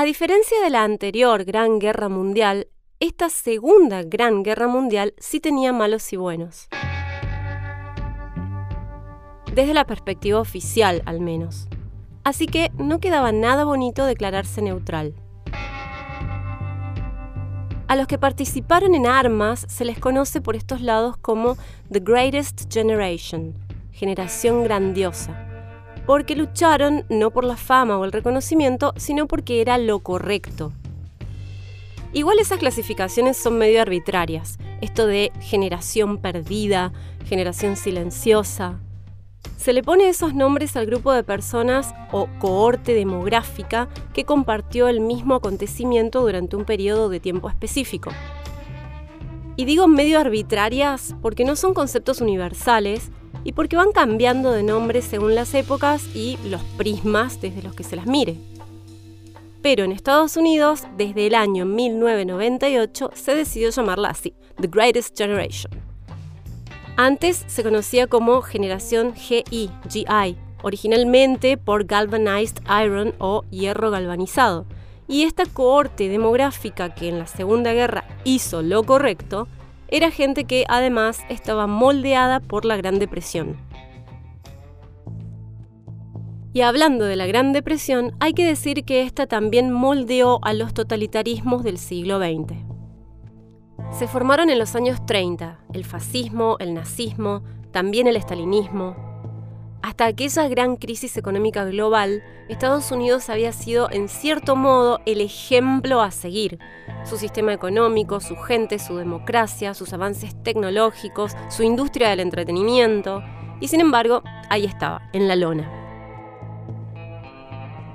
A diferencia de la anterior Gran Guerra Mundial, esta segunda Gran Guerra Mundial sí tenía malos y buenos. Desde la perspectiva oficial, al menos. Así que no quedaba nada bonito declararse neutral. A los que participaron en armas se les conoce por estos lados como The Greatest Generation, generación grandiosa porque lucharon no por la fama o el reconocimiento, sino porque era lo correcto. Igual esas clasificaciones son medio arbitrarias, esto de generación perdida, generación silenciosa. Se le pone esos nombres al grupo de personas o cohorte demográfica que compartió el mismo acontecimiento durante un periodo de tiempo específico. Y digo medio arbitrarias porque no son conceptos universales y porque van cambiando de nombre según las épocas y los prismas desde los que se las mire. Pero en Estados Unidos, desde el año 1998, se decidió llamarla así, The Greatest Generation. Antes se conocía como Generación GI, GI, originalmente por Galvanized Iron o hierro galvanizado. Y esta cohorte demográfica que en la Segunda Guerra hizo lo correcto, era gente que además estaba moldeada por la Gran Depresión. Y hablando de la Gran Depresión, hay que decir que esta también moldeó a los totalitarismos del siglo XX. Se formaron en los años 30 el fascismo, el nazismo, también el estalinismo, hasta aquella gran crisis económica global, Estados Unidos había sido en cierto modo el ejemplo a seguir. Su sistema económico, su gente, su democracia, sus avances tecnológicos, su industria del entretenimiento. Y sin embargo, ahí estaba, en la lona.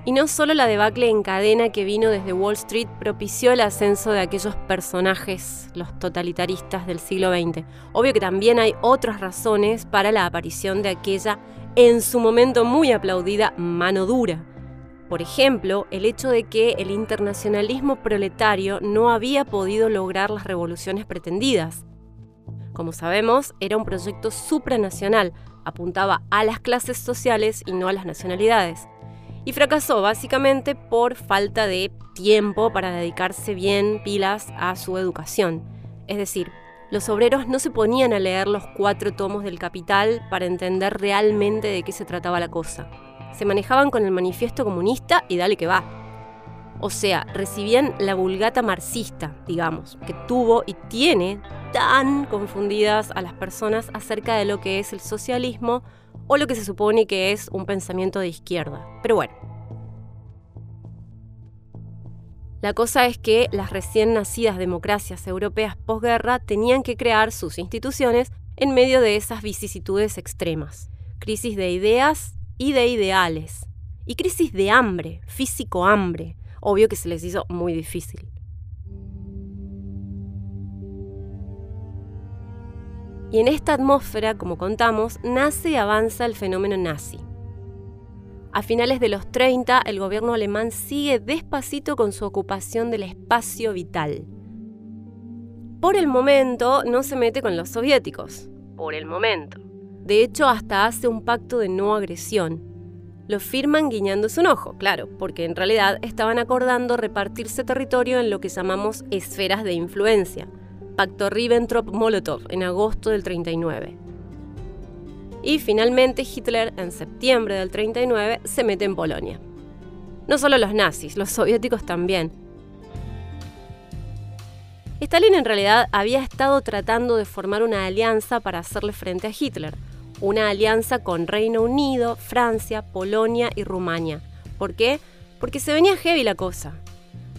Y no solo la debacle en cadena que vino desde Wall Street propició el ascenso de aquellos personajes, los totalitaristas del siglo XX. Obvio que también hay otras razones para la aparición de aquella, en su momento muy aplaudida, mano dura. Por ejemplo, el hecho de que el internacionalismo proletario no había podido lograr las revoluciones pretendidas. Como sabemos, era un proyecto supranacional, apuntaba a las clases sociales y no a las nacionalidades y fracasó básicamente por falta de tiempo para dedicarse bien pilas a su educación. Es decir, los obreros no se ponían a leer los cuatro tomos del Capital para entender realmente de qué se trataba la cosa. Se manejaban con el manifiesto comunista y dale que va. O sea, recibían la vulgata marxista, digamos, que tuvo y tiene tan confundidas a las personas acerca de lo que es el socialismo o lo que se supone que es un pensamiento de izquierda. Pero bueno. La cosa es que las recién nacidas democracias europeas posguerra tenían que crear sus instituciones en medio de esas vicisitudes extremas. Crisis de ideas y de ideales. Y crisis de hambre, físico hambre. Obvio que se les hizo muy difícil. Y en esta atmósfera, como contamos, nace y avanza el fenómeno nazi. A finales de los 30, el gobierno alemán sigue despacito con su ocupación del espacio vital. Por el momento, no se mete con los soviéticos. Por el momento. De hecho, hasta hace un pacto de no agresión. Lo firman guiñándose un ojo, claro, porque en realidad estaban acordando repartirse territorio en lo que llamamos esferas de influencia Pacto Ribbentrop-Molotov en agosto del 39. Y finalmente Hitler en septiembre del 39 se mete en Polonia. No solo los nazis, los soviéticos también. Stalin en realidad había estado tratando de formar una alianza para hacerle frente a Hitler, una alianza con Reino Unido, Francia, Polonia y Rumania. ¿Por qué? Porque se venía heavy la cosa,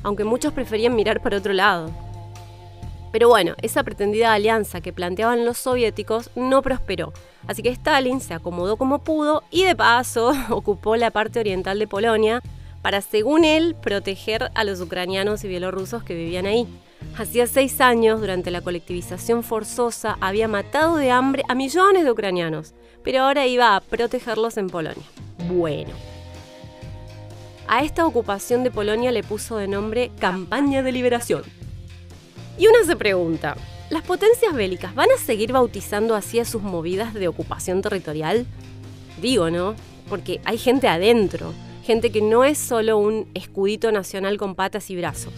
aunque muchos preferían mirar para otro lado. Pero bueno, esa pretendida alianza que planteaban los soviéticos no prosperó, así que Stalin se acomodó como pudo y de paso ocupó la parte oriental de Polonia para, según él, proteger a los ucranianos y bielorrusos que vivían ahí. Hacía seis años, durante la colectivización forzosa, había matado de hambre a millones de ucranianos, pero ahora iba a protegerlos en Polonia. Bueno. A esta ocupación de Polonia le puso de nombre Campaña de Liberación y uno se pregunta, ¿las potencias bélicas van a seguir bautizando así a sus movidas de ocupación territorial? Digo, ¿no? Porque hay gente adentro, gente que no es solo un escudito nacional con patas y brazos.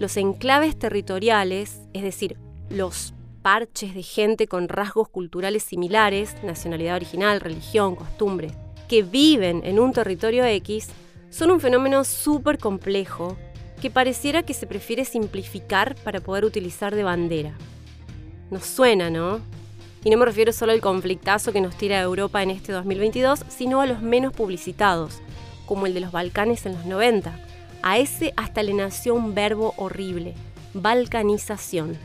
Los enclaves territoriales, es decir, los parches de gente con rasgos culturales similares, nacionalidad original, religión, costumbres, que viven en un territorio X, son un fenómeno súper complejo que pareciera que se prefiere simplificar para poder utilizar de bandera. Nos suena, ¿no? Y no me refiero solo al conflictazo que nos tira Europa en este 2022, sino a los menos publicitados, como el de los Balcanes en los 90. A ese hasta le nació un verbo horrible, balcanización.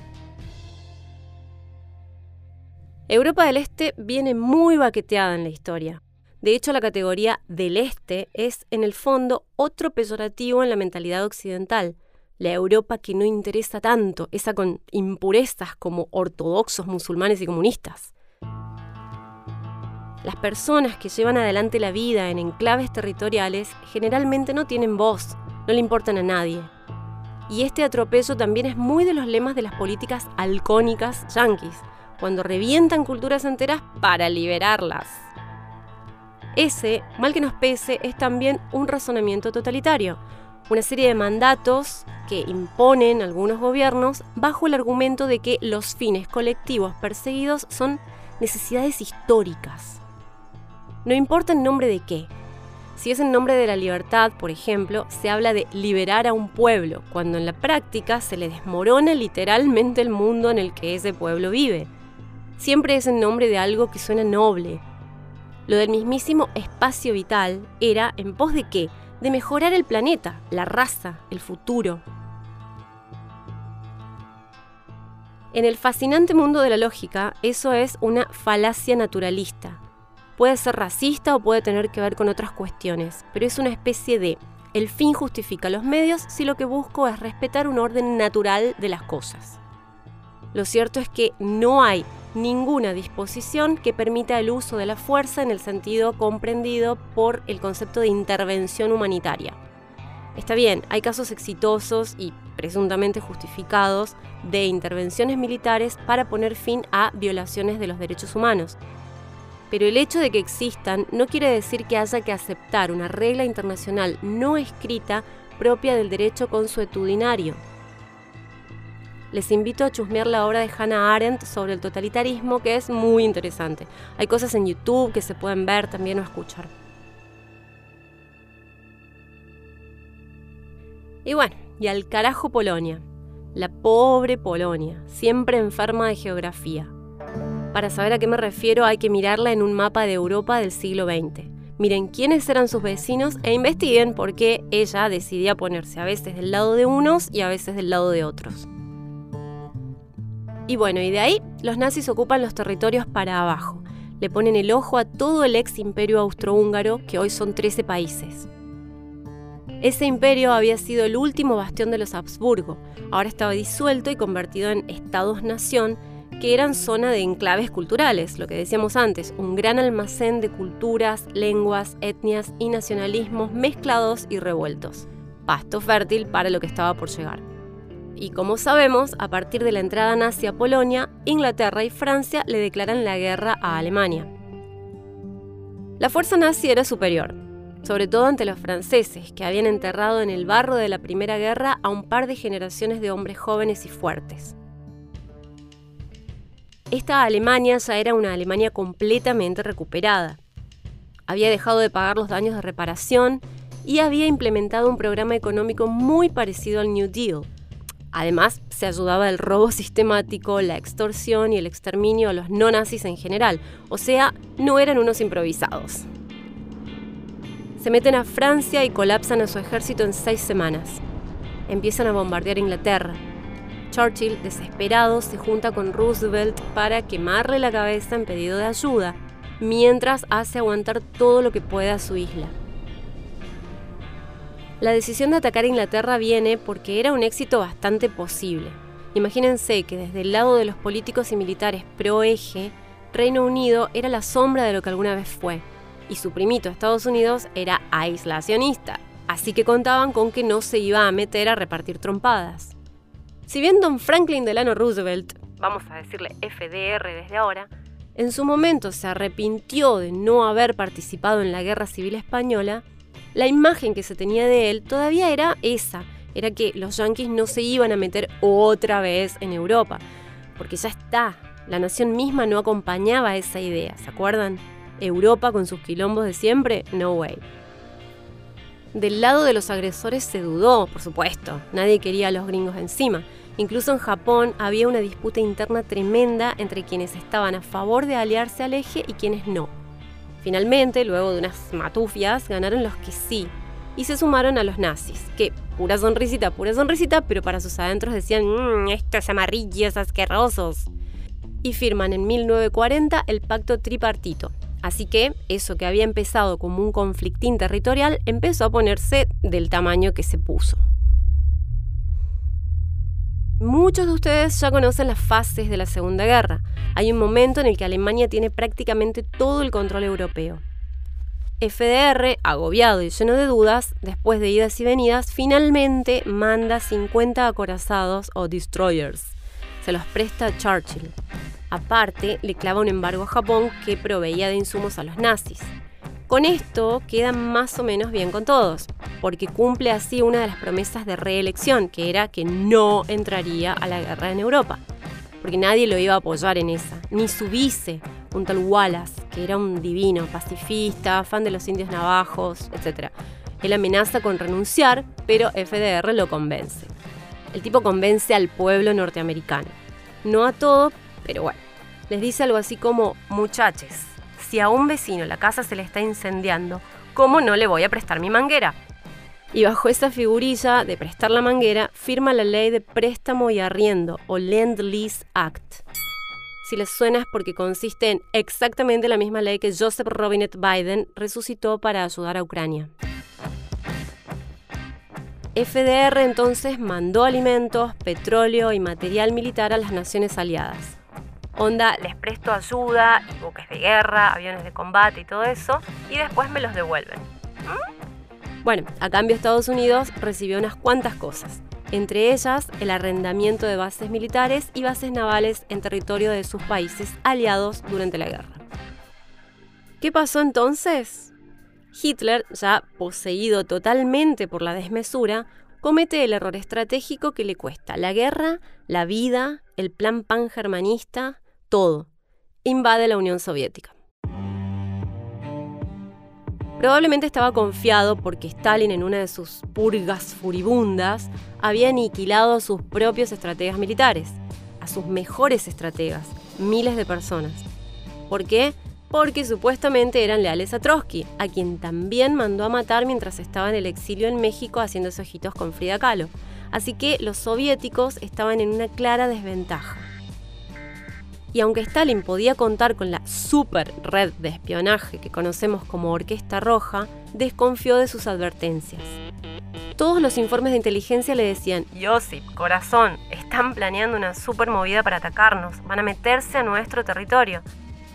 Europa del Este viene muy baqueteada en la historia. De hecho, la categoría del Este es, en el fondo, otro peyorativo en la mentalidad occidental. La Europa que no interesa tanto, esa con impurezas como ortodoxos, musulmanes y comunistas. Las personas que llevan adelante la vida en enclaves territoriales generalmente no tienen voz, no le importan a nadie. Y este atropello también es muy de los lemas de las políticas halcónicas yanquis cuando revientan culturas enteras para liberarlas. Ese, mal que nos pese, es también un razonamiento totalitario, una serie de mandatos que imponen algunos gobiernos bajo el argumento de que los fines colectivos perseguidos son necesidades históricas. No importa en nombre de qué. Si es en nombre de la libertad, por ejemplo, se habla de liberar a un pueblo, cuando en la práctica se le desmorona literalmente el mundo en el que ese pueblo vive siempre es en nombre de algo que suena noble. Lo del mismísimo espacio vital era en pos de qué? De mejorar el planeta, la raza, el futuro. En el fascinante mundo de la lógica, eso es una falacia naturalista. Puede ser racista o puede tener que ver con otras cuestiones, pero es una especie de el fin justifica los medios si lo que busco es respetar un orden natural de las cosas. Lo cierto es que no hay ninguna disposición que permita el uso de la fuerza en el sentido comprendido por el concepto de intervención humanitaria. Está bien, hay casos exitosos y presuntamente justificados de intervenciones militares para poner fin a violaciones de los derechos humanos. Pero el hecho de que existan no quiere decir que haya que aceptar una regla internacional no escrita propia del derecho consuetudinario les invito a chusmear la obra de Hannah Arendt sobre el totalitarismo, que es muy interesante. Hay cosas en YouTube que se pueden ver también o escuchar. Y bueno, y al carajo Polonia. La pobre Polonia, siempre enferma de geografía. Para saber a qué me refiero hay que mirarla en un mapa de Europa del siglo XX. Miren quiénes eran sus vecinos e investiguen por qué ella decidía ponerse a veces del lado de unos y a veces del lado de otros. Y bueno, y de ahí los nazis ocupan los territorios para abajo. Le ponen el ojo a todo el ex imperio austrohúngaro, que hoy son 13 países. Ese imperio había sido el último bastión de los Habsburgo. Ahora estaba disuelto y convertido en estados-nación, que eran zona de enclaves culturales, lo que decíamos antes, un gran almacén de culturas, lenguas, etnias y nacionalismos mezclados y revueltos. Pasto fértil para lo que estaba por llegar y como sabemos, a partir de la entrada nazi a Polonia, Inglaterra y Francia le declaran la guerra a Alemania. La fuerza nazi era superior, sobre todo ante los franceses, que habían enterrado en el barro de la Primera Guerra a un par de generaciones de hombres jóvenes y fuertes. Esta Alemania ya era una Alemania completamente recuperada. Había dejado de pagar los daños de reparación y había implementado un programa económico muy parecido al New Deal, Además, se ayudaba el robo sistemático, la extorsión y el exterminio a los no nazis en general, o sea, no eran unos improvisados. Se meten a Francia y colapsan a su ejército en seis semanas. Empiezan a bombardear Inglaterra. Churchill, desesperado, se junta con Roosevelt para quemarle la cabeza en pedido de ayuda, mientras hace aguantar todo lo que pueda a su isla. La decisión de atacar Inglaterra viene porque era un éxito bastante posible. Imagínense que desde el lado de los políticos y militares pro-eje, Reino Unido era la sombra de lo que alguna vez fue, y su primito Estados Unidos era aislacionista, así que contaban con que no se iba a meter a repartir trompadas. Si bien don Franklin Delano Roosevelt, vamos a decirle FDR desde ahora, en su momento se arrepintió de no haber participado en la Guerra Civil Española, la imagen que se tenía de él todavía era esa, era que los yanquis no se iban a meter otra vez en Europa, porque ya está, la nación misma no acompañaba esa idea, ¿se acuerdan? Europa con sus quilombos de siempre, no way. Del lado de los agresores se dudó, por supuesto, nadie quería a los gringos encima. Incluso en Japón había una disputa interna tremenda entre quienes estaban a favor de aliarse al eje y quienes no. Finalmente, luego de unas matufias, ganaron los que sí, y se sumaron a los nazis, que pura sonrisita, pura sonrisita, pero para sus adentros decían, mmm, estos amarillos asquerosos. Y firman en 1940 el pacto tripartito. Así que eso que había empezado como un conflictín territorial empezó a ponerse del tamaño que se puso. Muchos de ustedes ya conocen las fases de la Segunda Guerra. Hay un momento en el que Alemania tiene prácticamente todo el control europeo. FDR, agobiado y lleno de dudas, después de idas y venidas, finalmente manda 50 acorazados o destroyers. Se los presta a Churchill. Aparte, le clava un embargo a Japón que proveía de insumos a los nazis. Con esto queda más o menos bien con todos, porque cumple así una de las promesas de reelección, que era que no entraría a la guerra en Europa, porque nadie lo iba a apoyar en esa, ni su vice, un tal Wallace, que era un divino, pacifista, fan de los indios navajos, etc. Él amenaza con renunciar, pero FDR lo convence. El tipo convence al pueblo norteamericano. No a todo, pero bueno. Les dice algo así como, muchachos, si a un vecino la casa se le está incendiando, ¿cómo no le voy a prestar mi manguera? Y bajo esa figurilla de prestar la manguera, firma la ley de préstamo y arriendo, o Lend-Lease Act. Si les suena es porque consiste en exactamente la misma ley que Joseph Robinette Biden resucitó para ayudar a Ucrania. FDR entonces mandó alimentos, petróleo y material militar a las naciones aliadas. Onda, les presto ayuda y buques de guerra, aviones de combate y todo eso, y después me los devuelven. ¿Mm? Bueno, a cambio Estados Unidos recibió unas cuantas cosas, entre ellas el arrendamiento de bases militares y bases navales en territorio de sus países aliados durante la guerra. ¿Qué pasó entonces? Hitler, ya poseído totalmente por la desmesura, comete el error estratégico que le cuesta la guerra, la vida, el plan pangermanista, todo. Invade la Unión Soviética. Probablemente estaba confiado porque Stalin en una de sus purgas furibundas había aniquilado a sus propios estrategas militares, a sus mejores estrategas, miles de personas. ¿Por qué? Porque supuestamente eran leales a Trotsky, a quien también mandó a matar mientras estaba en el exilio en México haciendo ojitos con Frida Kahlo. Así que los soviéticos estaban en una clara desventaja. Y aunque Stalin podía contar con la super red de espionaje que conocemos como Orquesta Roja, desconfió de sus advertencias. Todos los informes de inteligencia le decían, Josip, corazón, están planeando una super movida para atacarnos, van a meterse a nuestro territorio.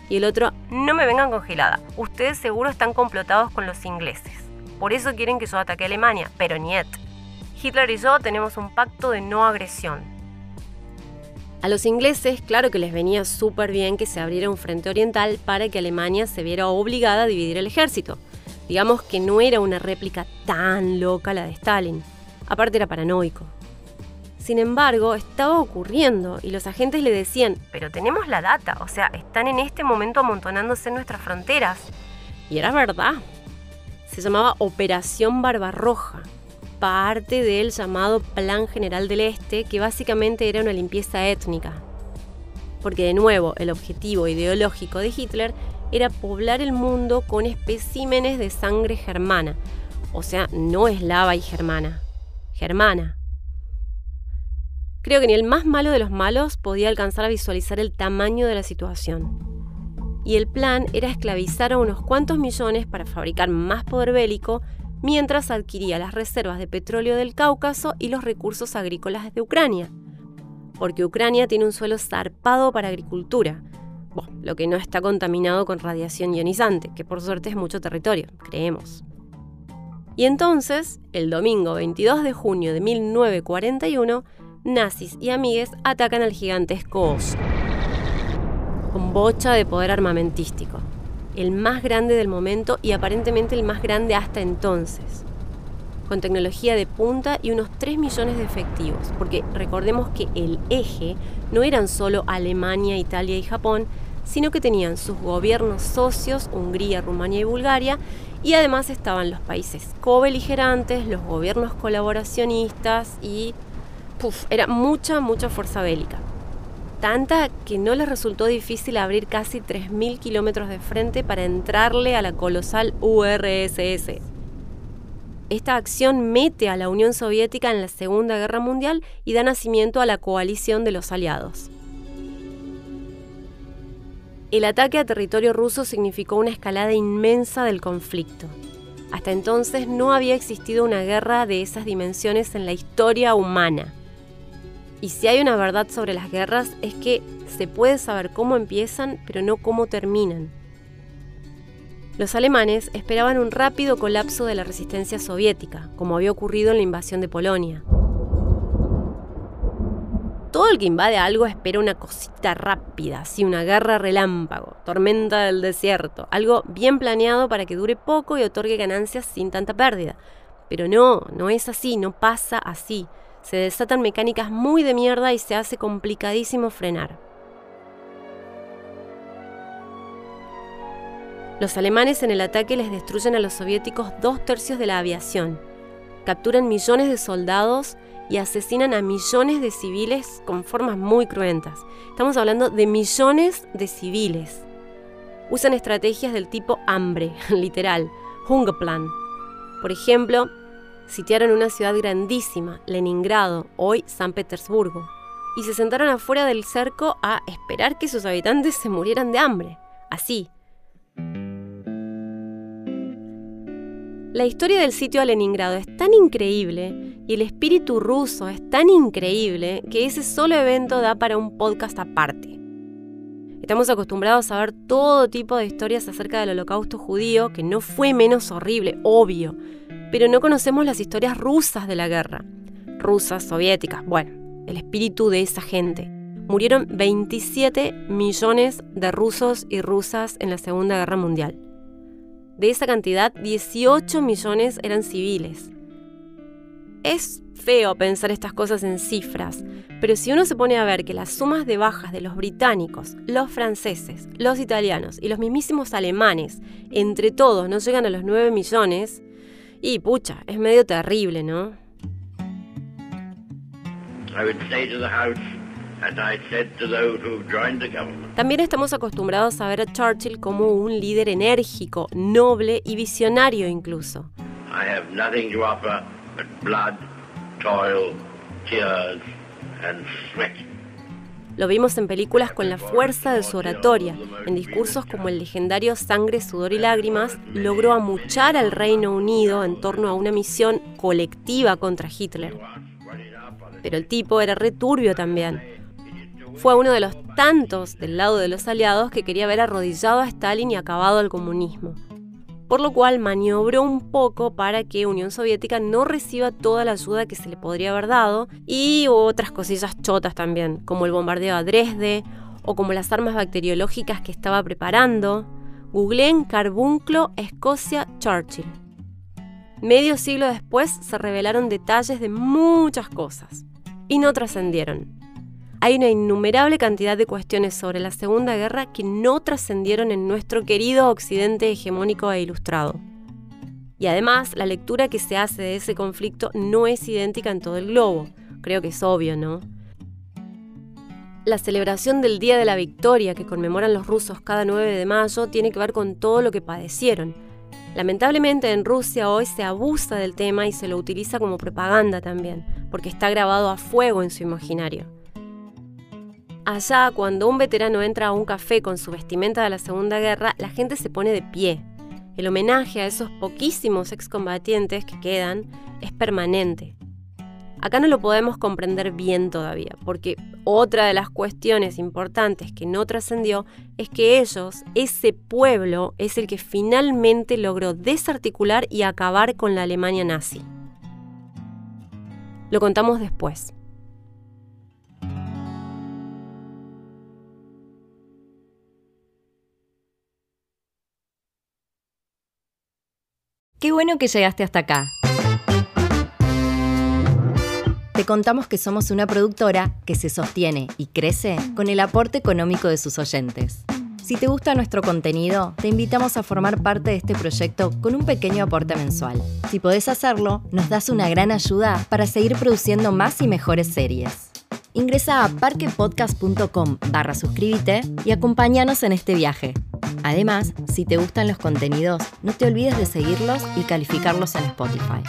Y el otro, no me vengan congelada, ustedes seguro están complotados con los ingleses. Por eso quieren que yo ataque a Alemania, pero niet. Hitler y yo tenemos un pacto de no agresión. A los ingleses, claro que les venía súper bien que se abriera un frente oriental para que Alemania se viera obligada a dividir el ejército. Digamos que no era una réplica tan loca la de Stalin. Aparte era paranoico. Sin embargo, estaba ocurriendo y los agentes le decían, pero tenemos la data, o sea, están en este momento amontonándose en nuestras fronteras. Y era verdad. Se llamaba Operación Barbarroja parte del llamado Plan General del Este, que básicamente era una limpieza étnica. Porque de nuevo, el objetivo ideológico de Hitler era poblar el mundo con especímenes de sangre germana, o sea, no eslava y germana, germana. Creo que ni el más malo de los malos podía alcanzar a visualizar el tamaño de la situación. Y el plan era esclavizar a unos cuantos millones para fabricar más poder bélico mientras adquiría las reservas de petróleo del Cáucaso y los recursos agrícolas de Ucrania. Porque Ucrania tiene un suelo zarpado para agricultura, lo que no está contaminado con radiación ionizante, que por suerte es mucho territorio, creemos. Y entonces, el domingo 22 de junio de 1941, nazis y amigues atacan al gigantesco oso, con bocha de poder armamentístico. El más grande del momento y aparentemente el más grande hasta entonces, con tecnología de punta y unos 3 millones de efectivos, porque recordemos que el eje no eran solo Alemania, Italia y Japón, sino que tenían sus gobiernos socios, Hungría, Rumania y Bulgaria, y además estaban los países cobeligerantes, los gobiernos colaboracionistas y era mucha, mucha fuerza bélica. Tanta que no les resultó difícil abrir casi 3.000 kilómetros de frente para entrarle a la colosal URSS. Esta acción mete a la Unión Soviética en la Segunda Guerra Mundial y da nacimiento a la coalición de los aliados. El ataque a territorio ruso significó una escalada inmensa del conflicto. Hasta entonces no había existido una guerra de esas dimensiones en la historia humana. Y si hay una verdad sobre las guerras es que se puede saber cómo empiezan, pero no cómo terminan. Los alemanes esperaban un rápido colapso de la resistencia soviética, como había ocurrido en la invasión de Polonia. Todo el que invade algo espera una cosita rápida, así una guerra relámpago, tormenta del desierto, algo bien planeado para que dure poco y otorgue ganancias sin tanta pérdida. Pero no, no es así, no pasa así. Se desatan mecánicas muy de mierda y se hace complicadísimo frenar. Los alemanes en el ataque les destruyen a los soviéticos dos tercios de la aviación, capturan millones de soldados y asesinan a millones de civiles con formas muy cruentas. Estamos hablando de millones de civiles. Usan estrategias del tipo hambre, literal, Hungerplan. Por ejemplo, sitiaron una ciudad grandísima, Leningrado, hoy San Petersburgo, y se sentaron afuera del cerco a esperar que sus habitantes se murieran de hambre. Así, La historia del sitio a Leningrado es tan increíble y el espíritu ruso es tan increíble que ese solo evento da para un podcast aparte. Estamos acostumbrados a ver todo tipo de historias acerca del holocausto judío, que no fue menos horrible, obvio, pero no conocemos las historias rusas de la guerra. Rusas, soviéticas, bueno, el espíritu de esa gente. Murieron 27 millones de rusos y rusas en la Segunda Guerra Mundial. De esa cantidad, 18 millones eran civiles. Es feo pensar estas cosas en cifras, pero si uno se pone a ver que las sumas de bajas de los británicos, los franceses, los italianos y los mismísimos alemanes, entre todos no llegan a los 9 millones, y pucha, es medio terrible, ¿no? También estamos acostumbrados a ver a Churchill como un líder enérgico, noble y visionario incluso. Lo vimos en películas con la fuerza de su oratoria, en discursos como el legendario Sangre, Sudor y Lágrimas, logró amuchar al Reino Unido en torno a una misión colectiva contra Hitler. Pero el tipo era returbio también fue uno de los tantos del lado de los aliados que quería ver arrodillado a Stalin y acabado el comunismo. Por lo cual maniobró un poco para que Unión Soviética no reciba toda la ayuda que se le podría haber dado y otras cosillas chotas también, como el bombardeo a Dresde o como las armas bacteriológicas que estaba preparando. Googleen Carbunclo, Escocia, Churchill. Medio siglo después se revelaron detalles de muchas cosas y no trascendieron hay una innumerable cantidad de cuestiones sobre la Segunda Guerra que no trascendieron en nuestro querido Occidente hegemónico e ilustrado. Y además, la lectura que se hace de ese conflicto no es idéntica en todo el globo. Creo que es obvio, ¿no? La celebración del Día de la Victoria que conmemoran los rusos cada 9 de mayo tiene que ver con todo lo que padecieron. Lamentablemente en Rusia hoy se abusa del tema y se lo utiliza como propaganda también, porque está grabado a fuego en su imaginario. Allá, cuando un veterano entra a un café con su vestimenta de la Segunda Guerra, la gente se pone de pie. El homenaje a esos poquísimos excombatientes que quedan es permanente. Acá no lo podemos comprender bien todavía, porque otra de las cuestiones importantes que no trascendió es que ellos, ese pueblo, es el que finalmente logró desarticular y acabar con la Alemania nazi. Lo contamos después. Qué bueno que llegaste hasta acá. Te contamos que somos una productora que se sostiene y crece con el aporte económico de sus oyentes. Si te gusta nuestro contenido, te invitamos a formar parte de este proyecto con un pequeño aporte mensual. Si podés hacerlo, nos das una gran ayuda para seguir produciendo más y mejores series. Ingresa a parquepodcast.com barra suscríbete y acompáñanos en este viaje. Además, si te gustan los contenidos, no te olvides de seguirlos y calificarlos en Spotify.